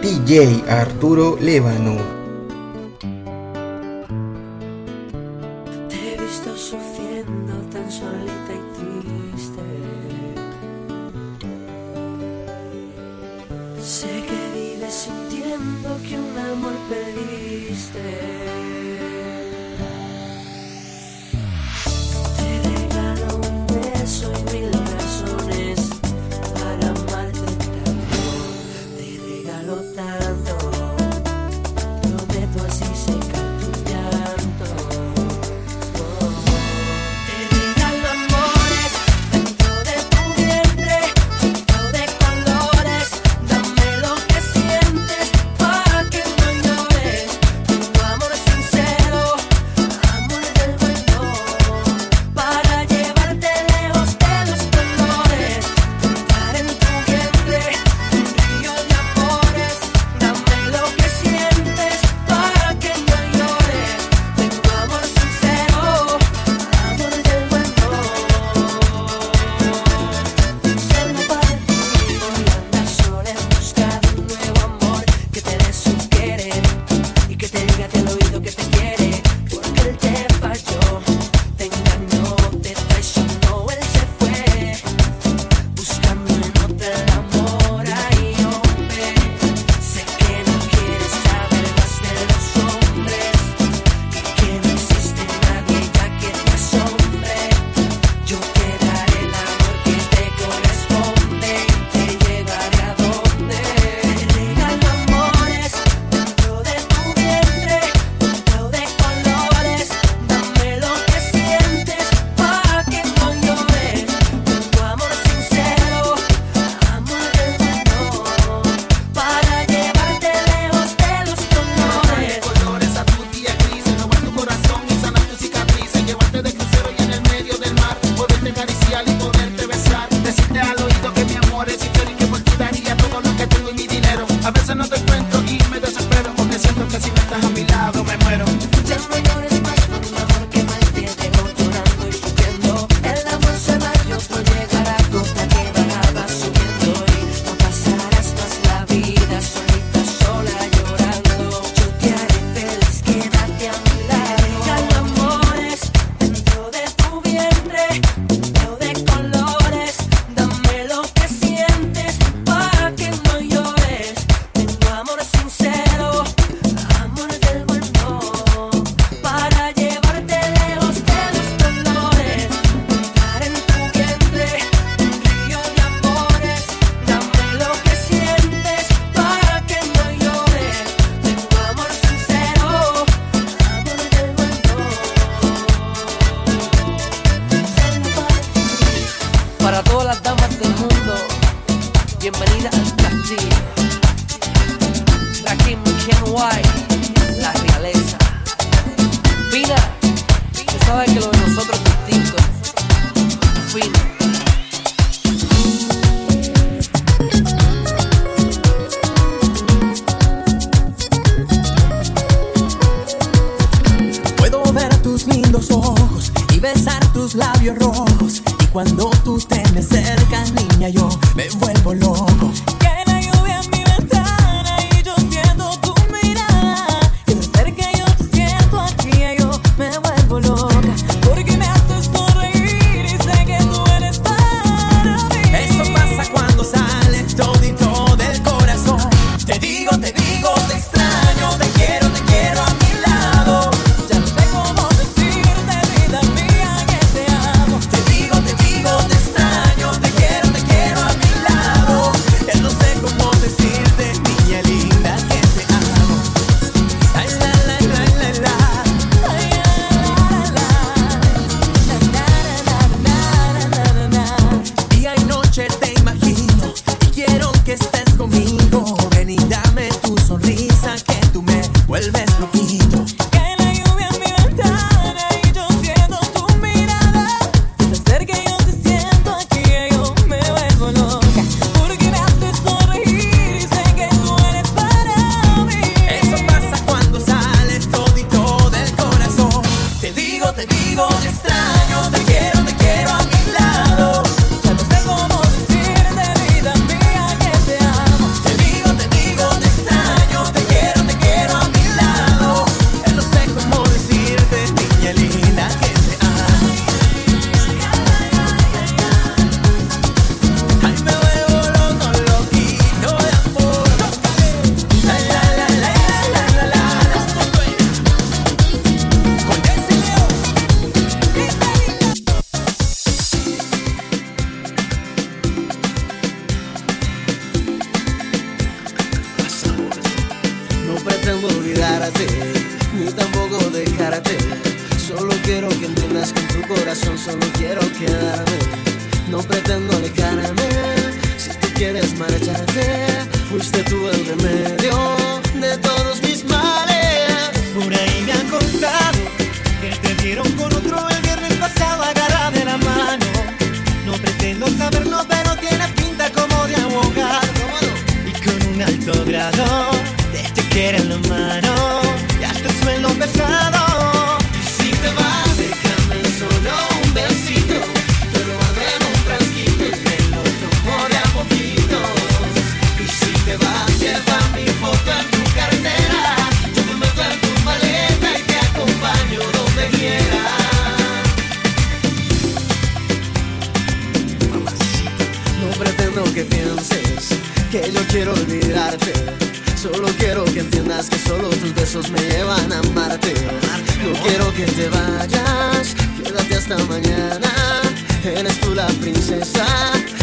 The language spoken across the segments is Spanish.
DJ Arturo Levano.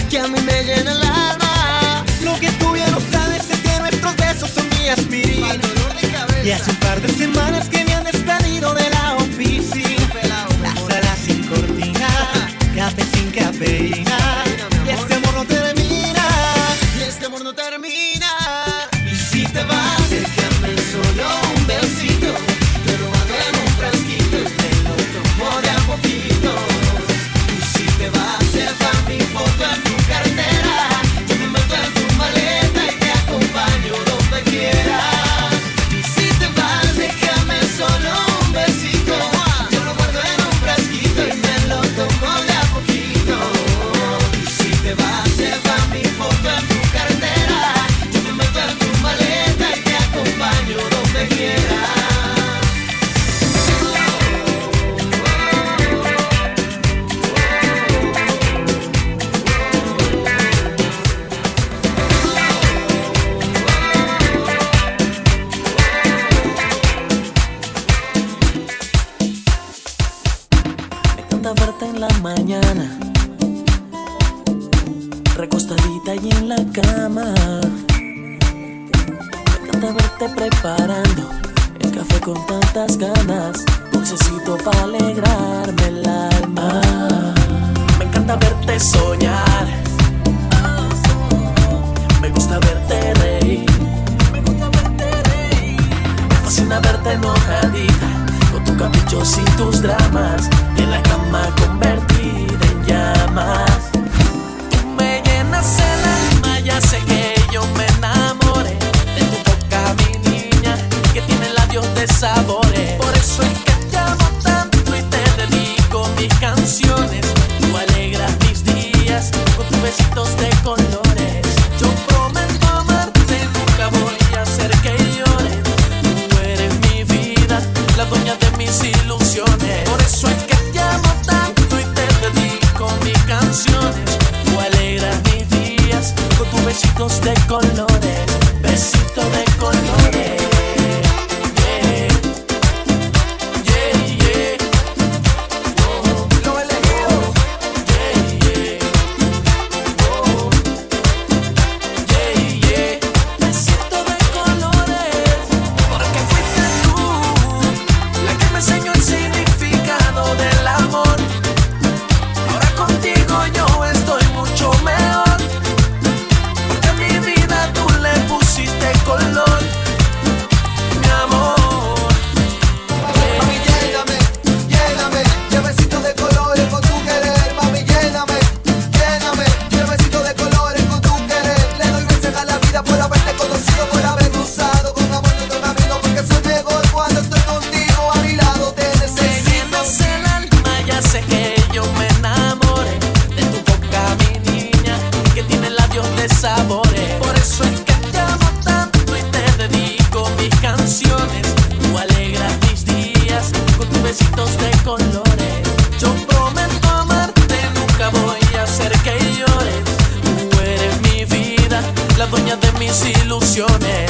que a mí me llena el alma. Lo que tú ya no sabes es que nuestros besos son mi aspirina. Y hace un par de semanas que me han despedido de la oficina. Las salas sin cortina, café sin cafeína. play, besitos de colores. Yo prometo amarte, nunca voy a hacer que llores. Tú eres mi vida, la dueña de mis ilusiones.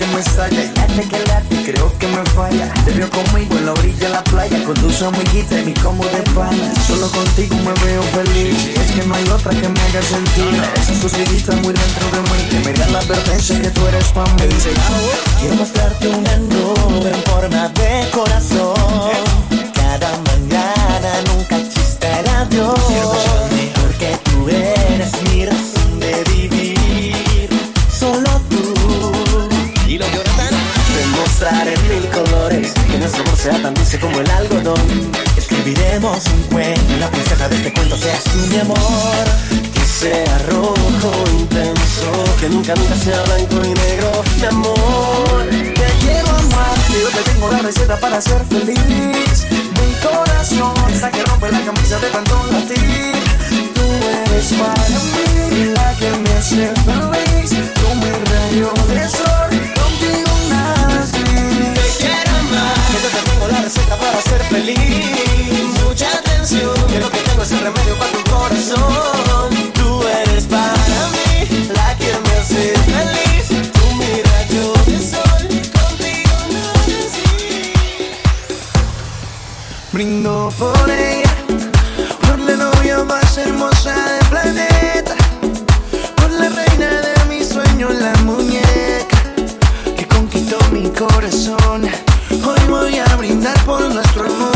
que me salla y hace que late, creo que me falla. Te veo conmigo en la orilla de la playa, con tus amiguitas y mi combo de pana. Solo contigo me veo feliz, es que no hay otra que me haga sentir. Esas tus muy dentro de mí, que me dan la advertencia que tú eres pa' mí. Quiero mostrarte una nube en forma de corazón. Cada mañana nunca chistará Dios. mostrar mil colores. Que nuestro amor sea tan dulce como el algodón. Escribiremos un cuento la princesa de este cuento seas tú mi amor. Que sea rojo intenso Que nunca nunca sea blanco y negro Mi amor, te quiero amar Yo te tengo la receta para ser feliz. Mi corazón, esa que rompe la camisa de pantón latín Tú eres para mí la que me hace feliz. Tú mi rayo de sol. ser feliz. Mucha atención, que lo que tengo es el remedio para tu corazón. Tú eres para mí, la que me hace feliz. Tu mira yo de sol, contigo no. Brindo por ella, por la novia más hermosa del planeta, por la reina de mis sueños, la muñeca que conquistó mi corazón voy a brindar por nuestro amor.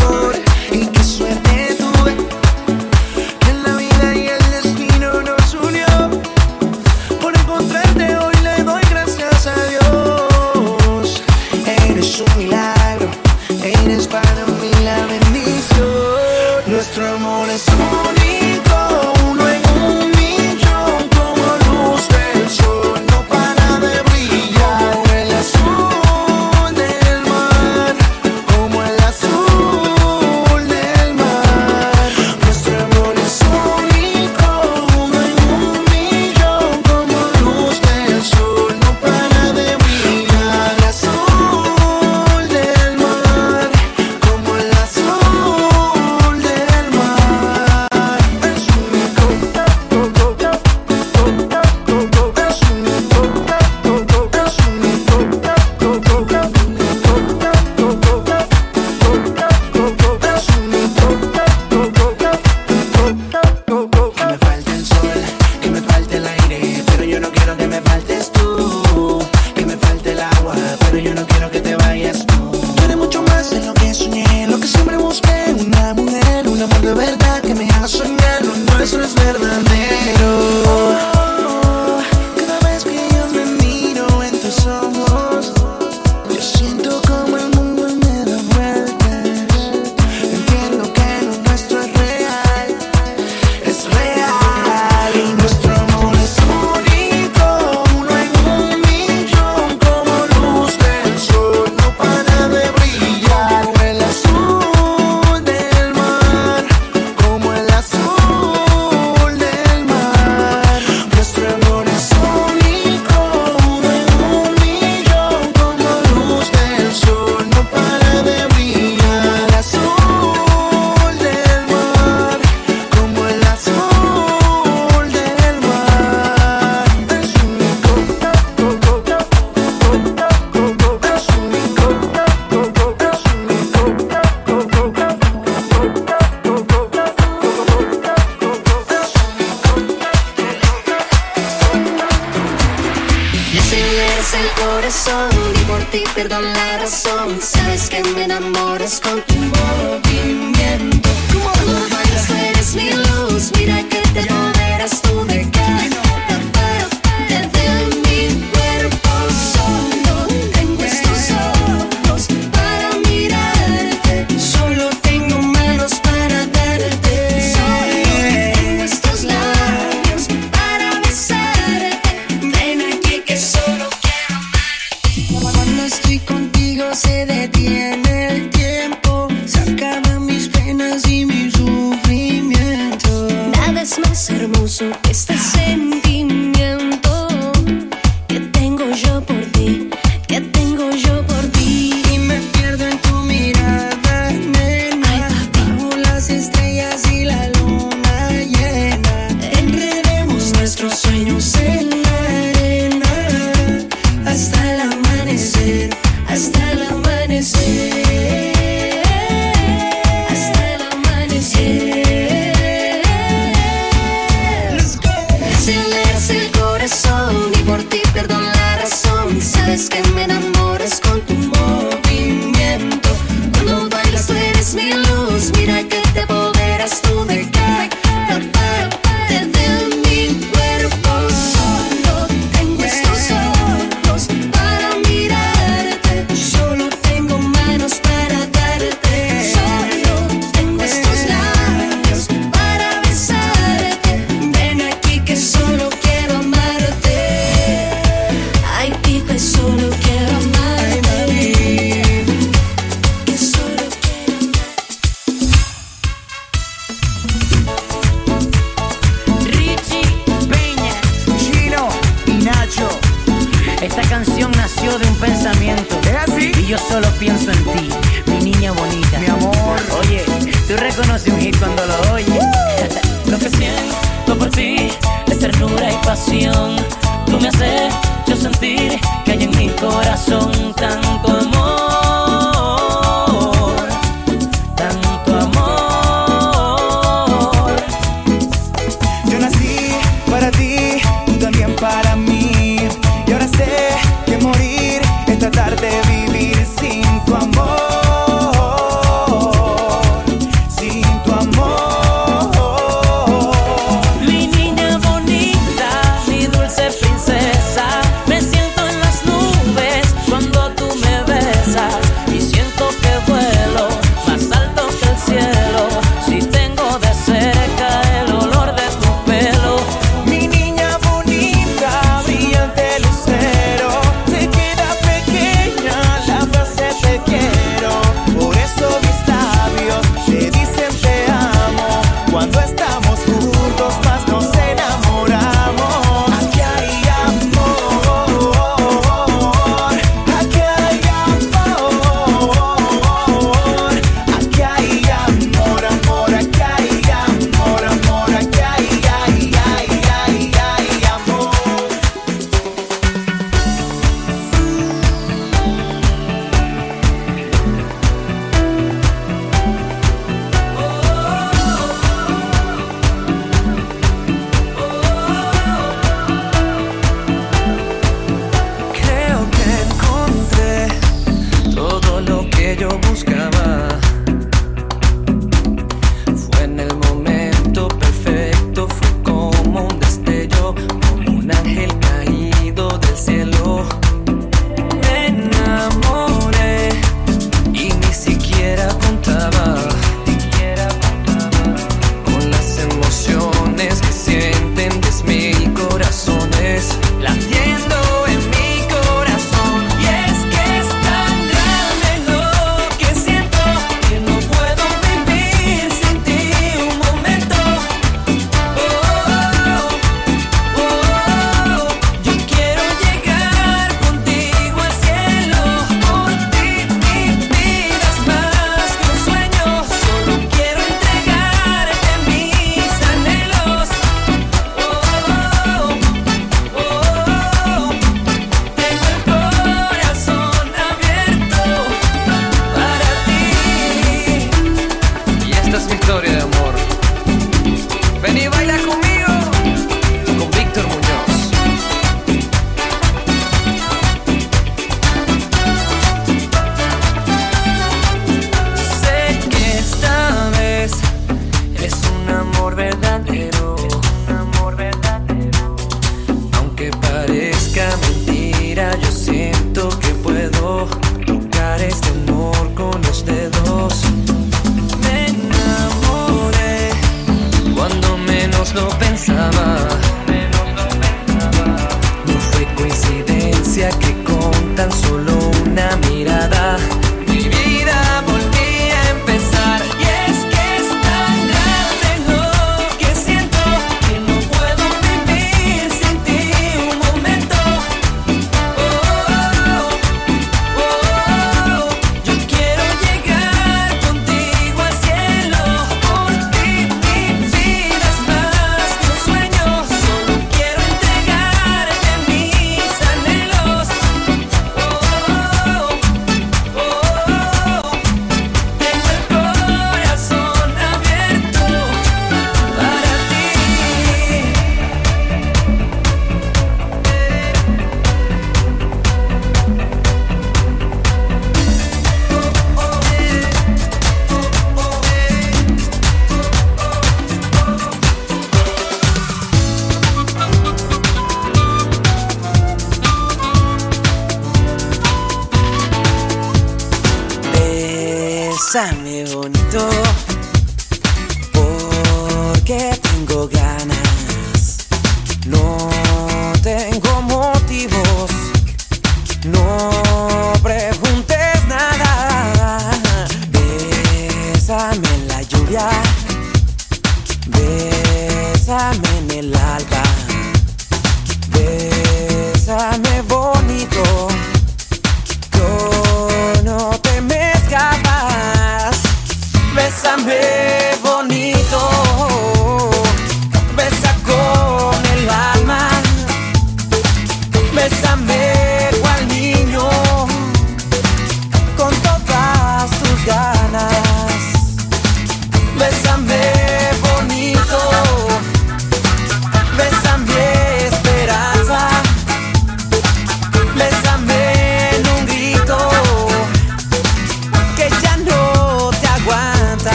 Bésame bonito,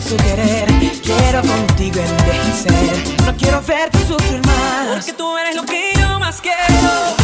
quiero tu querer, quiero contigo envejecer. No quiero verte sufrir más. Porque tú eres lo que yo más quiero.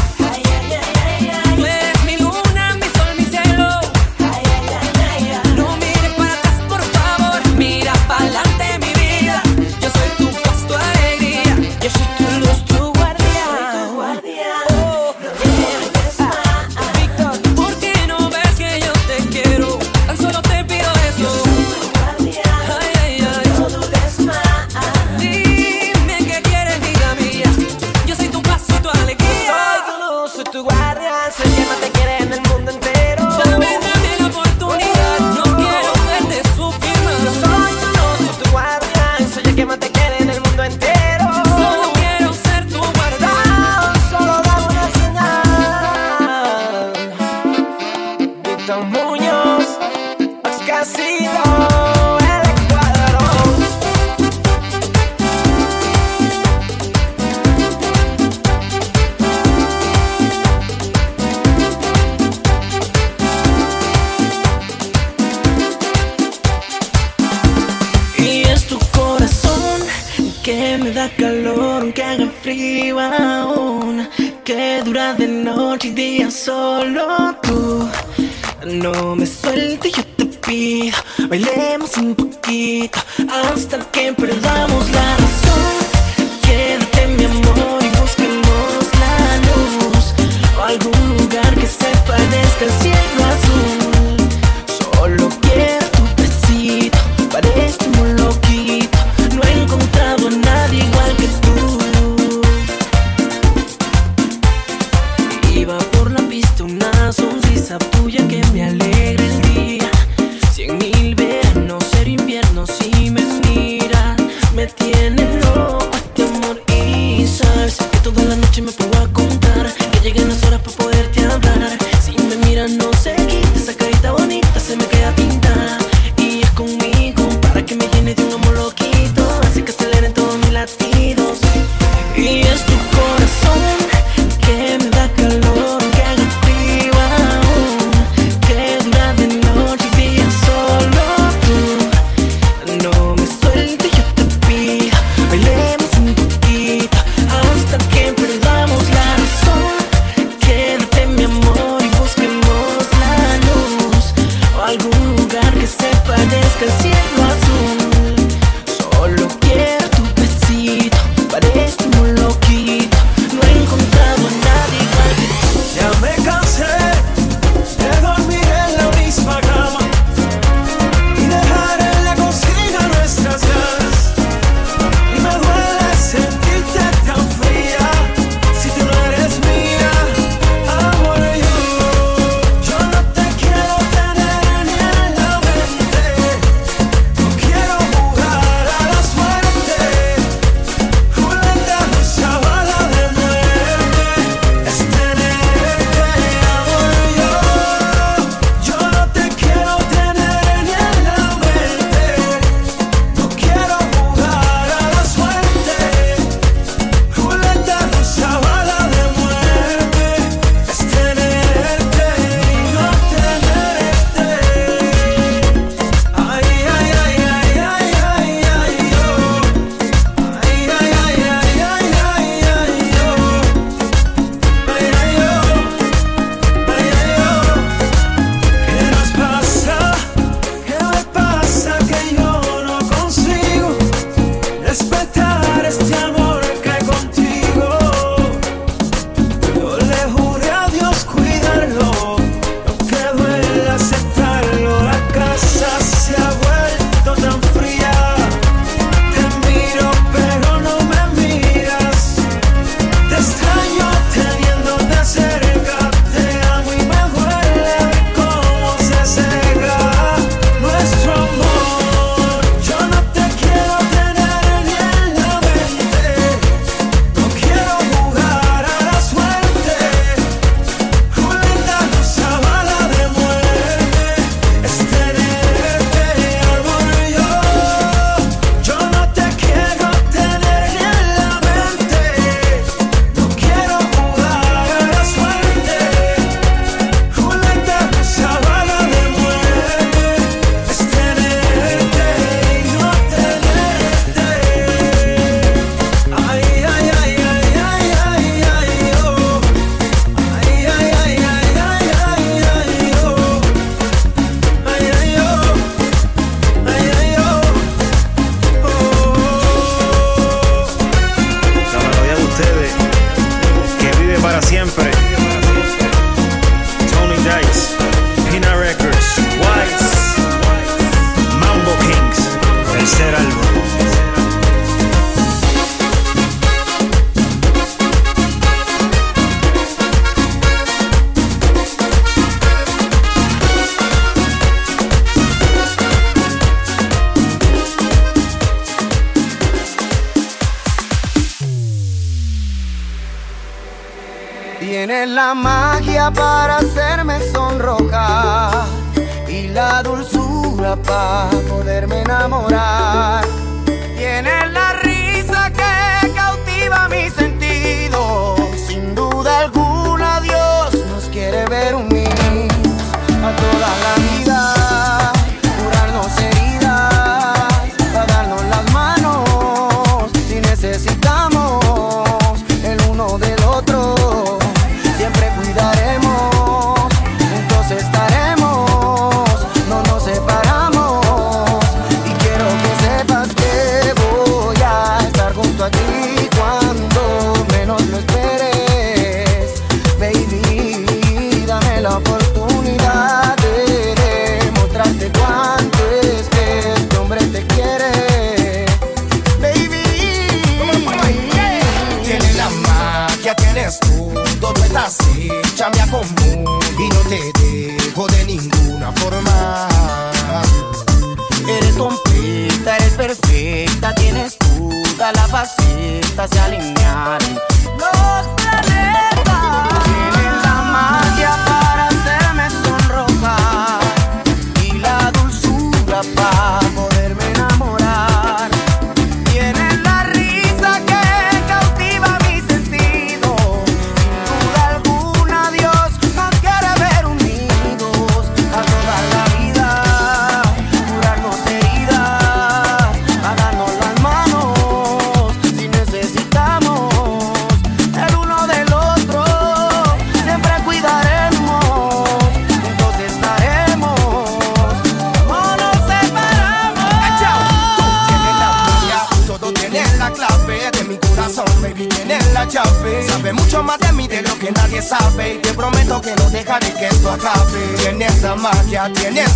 Tá plantas e.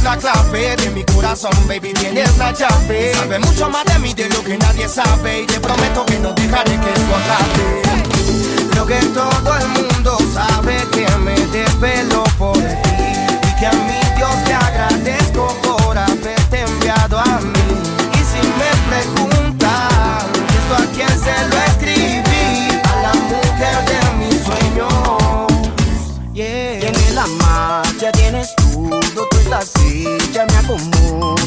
esa clave de mi corazón, baby, tienes la llave. Sabe mucho más de mí de lo que nadie sabe y te prometo que no dejaré que esto acabe. Lo que todo el mundo sabe que me desvelo por ti y que a mi Dios te agradezco. 父母。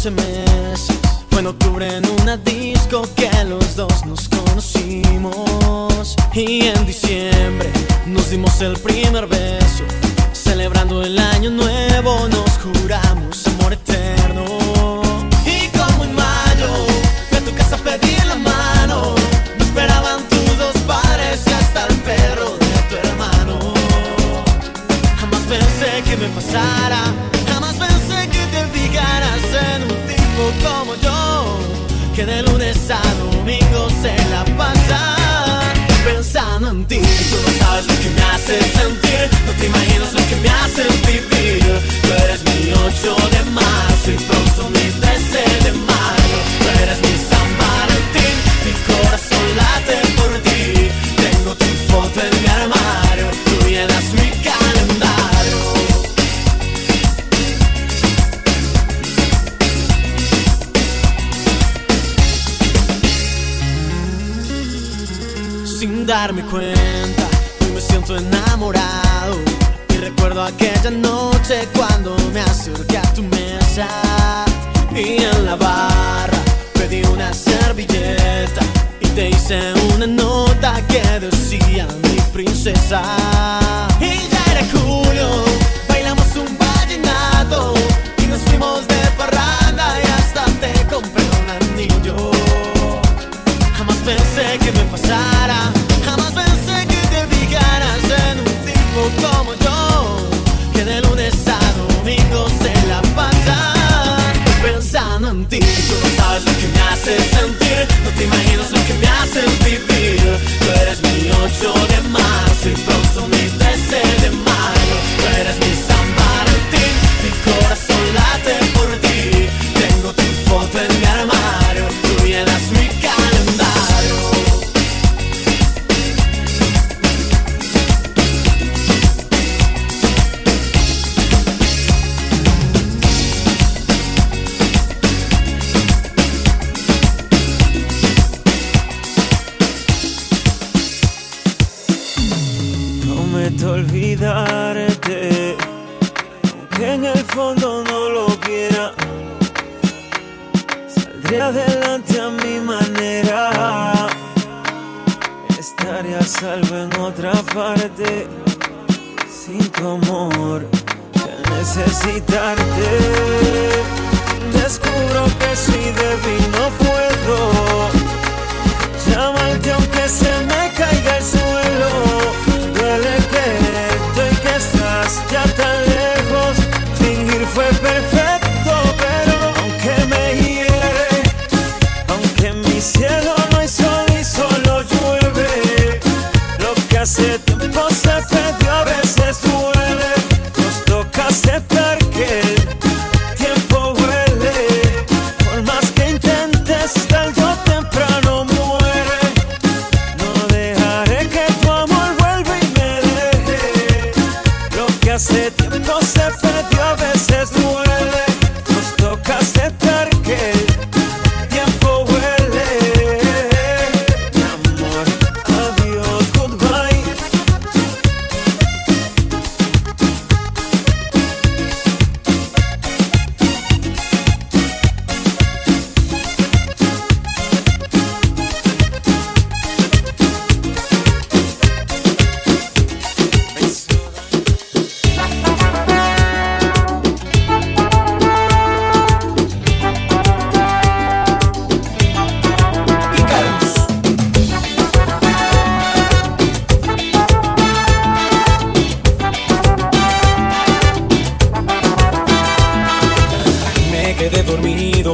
to me side.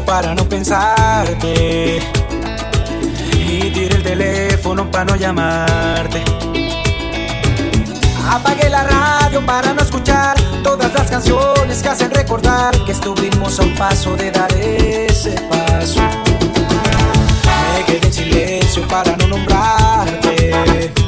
para no pensarte. Y tiré el teléfono para no llamarte. Apagué la radio para no escuchar todas las canciones que hacen recordar que estuvimos a un paso de dar ese paso. Me quedé en silencio para no nombrarte.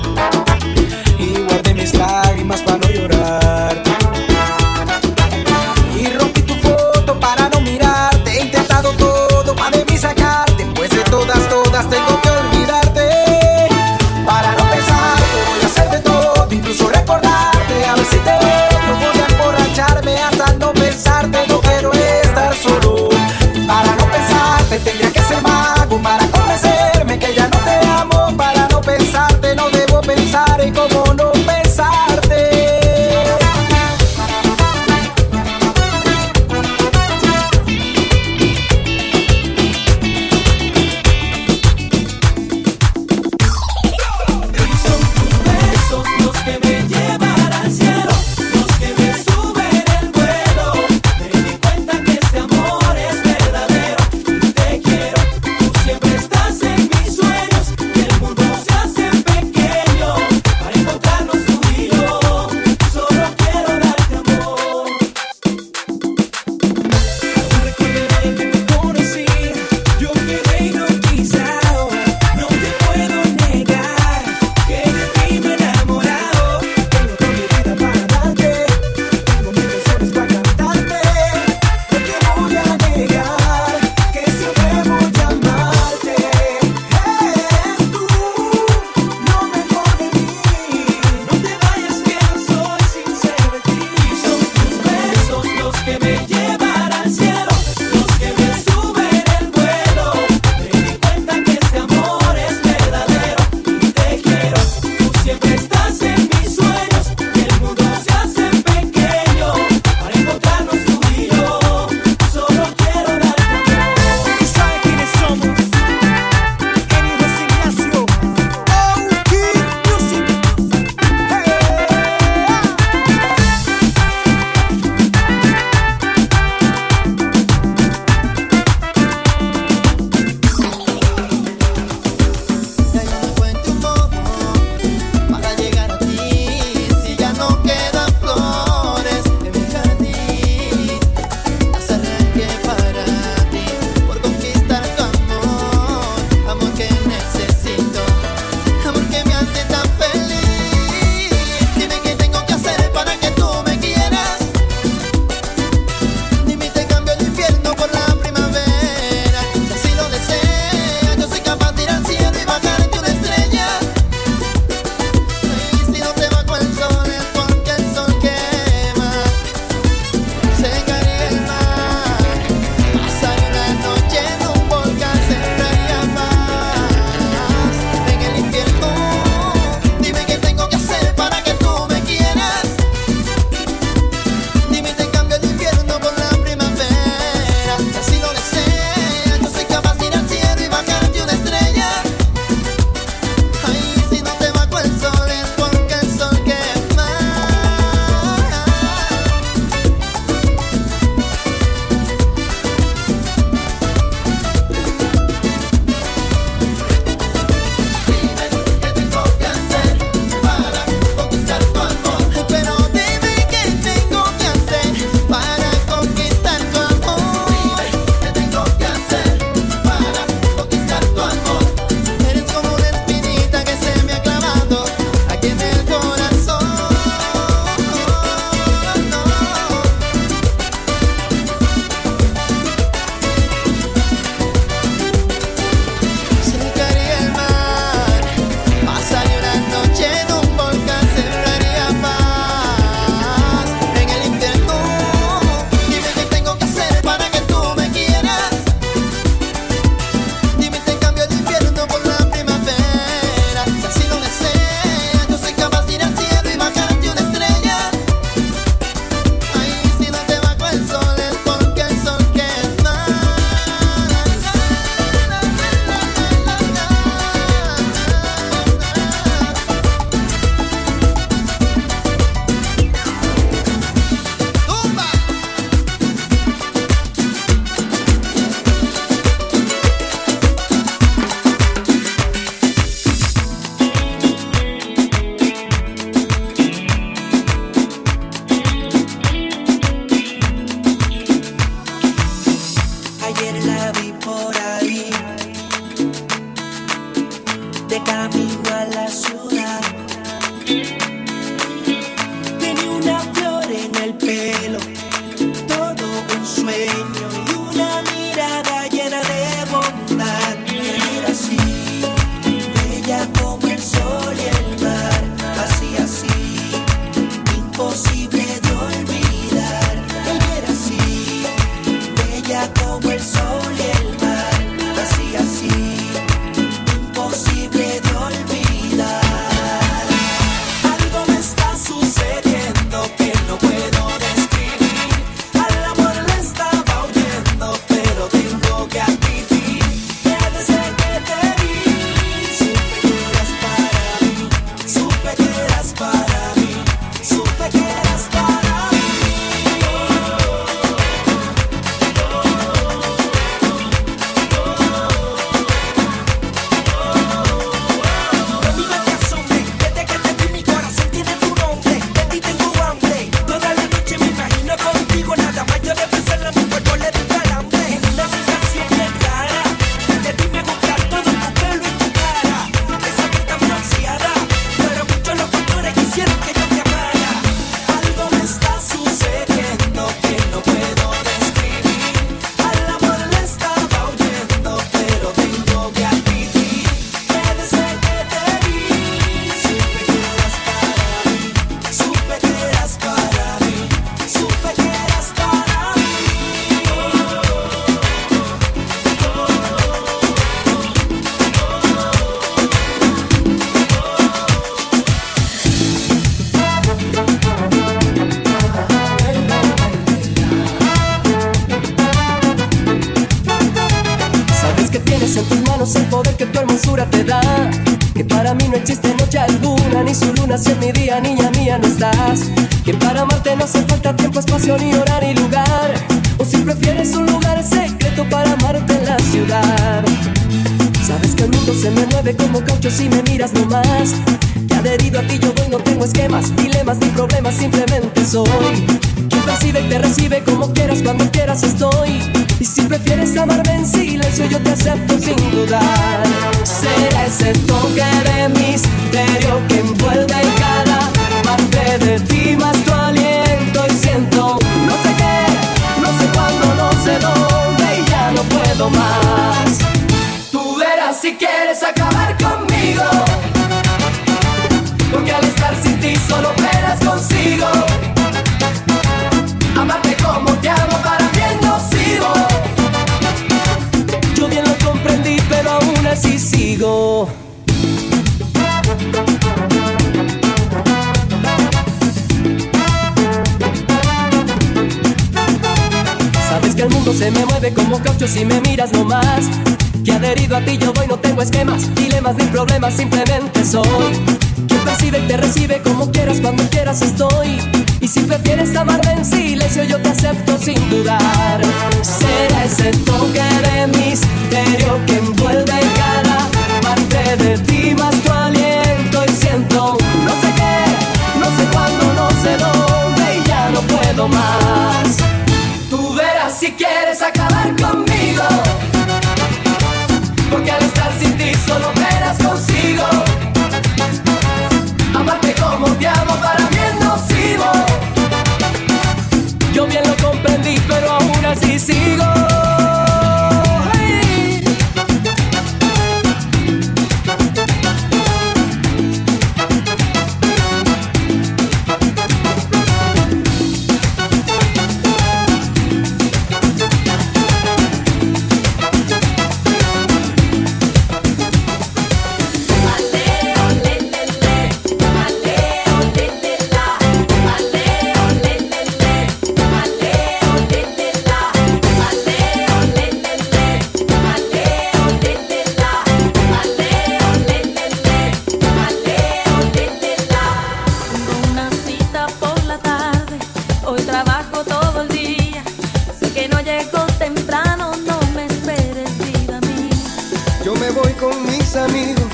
amigos,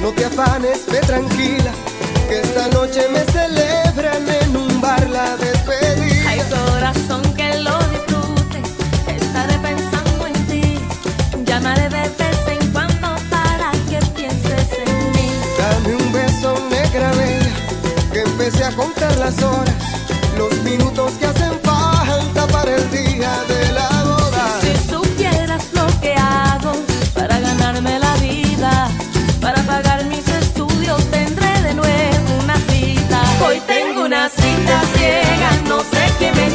no te afanes, ve tranquila, que esta noche me celebran en un bar la despedida. Hay corazón que lo disfrute, estaré pensando en ti, llamaré de vez en cuando para que pienses en mí. Dame un beso, negra bella, que empecé a contar las horas, los minutos que tengo una cita ciega, no sé qué me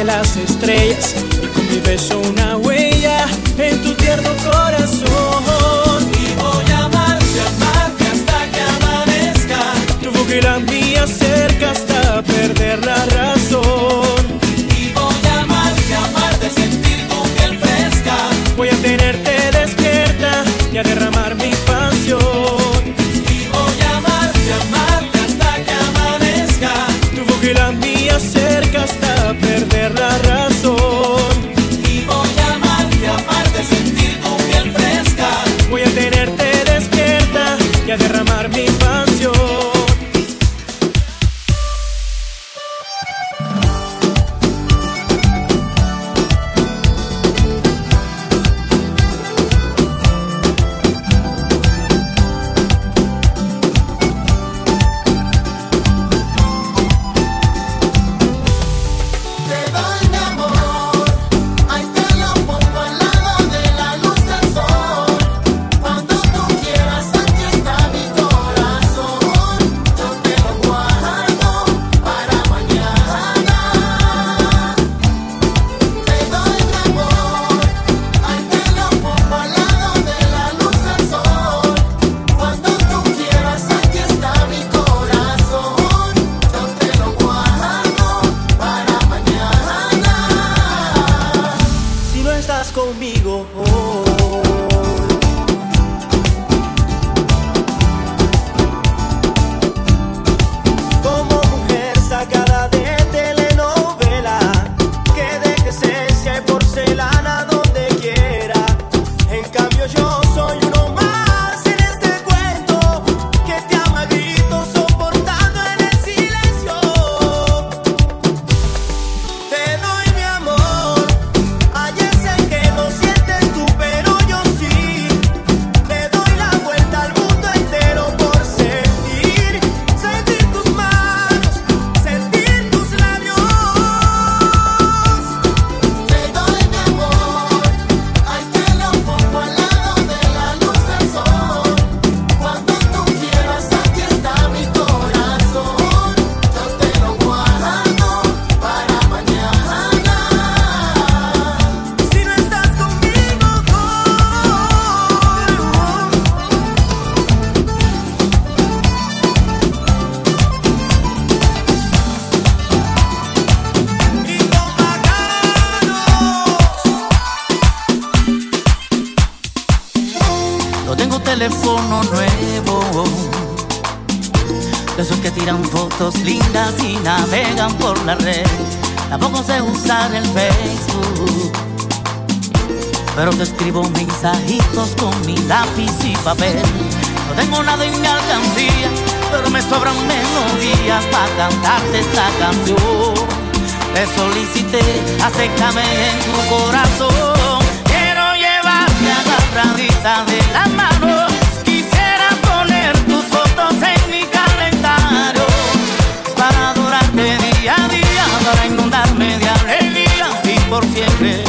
de las estrellas. Y con mi beso una No tengo nada en mi alcancía, pero me sobran melodías para cantarte esta canción. Te solicité, acéptame en tu corazón. Quiero llevarte agarradita de la mano. Quisiera poner tus fotos en mi calendario para adorarte día a día, para inundarme de alegría y por siempre.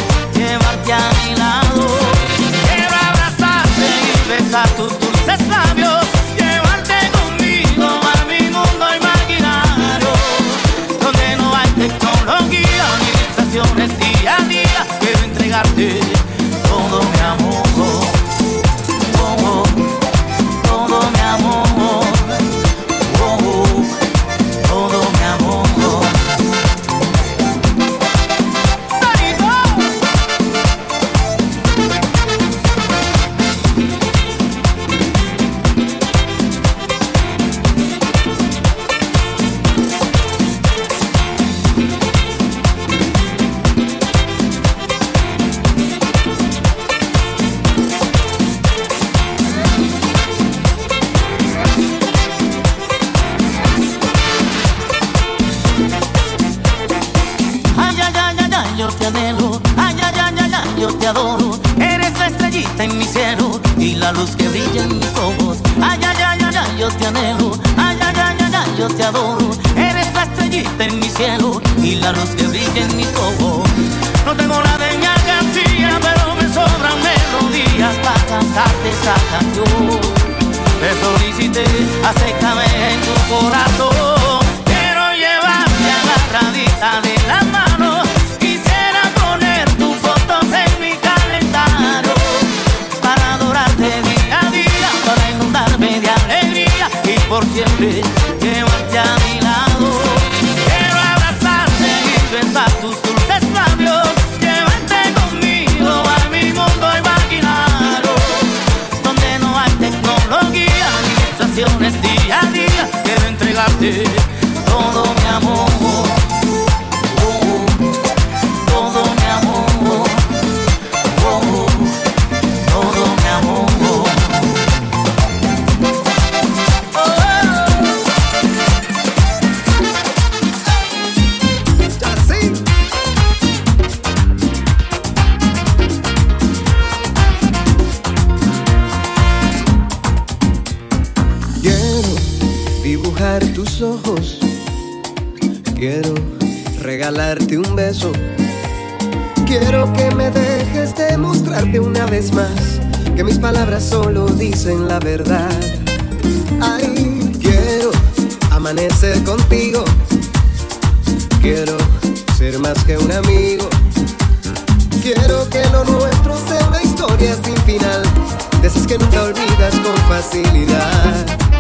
Quiero regalarte un beso. Quiero que me dejes demostrarte una vez más que mis palabras solo dicen la verdad. Ay, quiero amanecer contigo. Quiero ser más que un amigo. Quiero que lo nuestro sea una historia sin final. De esas que nunca olvidas con facilidad.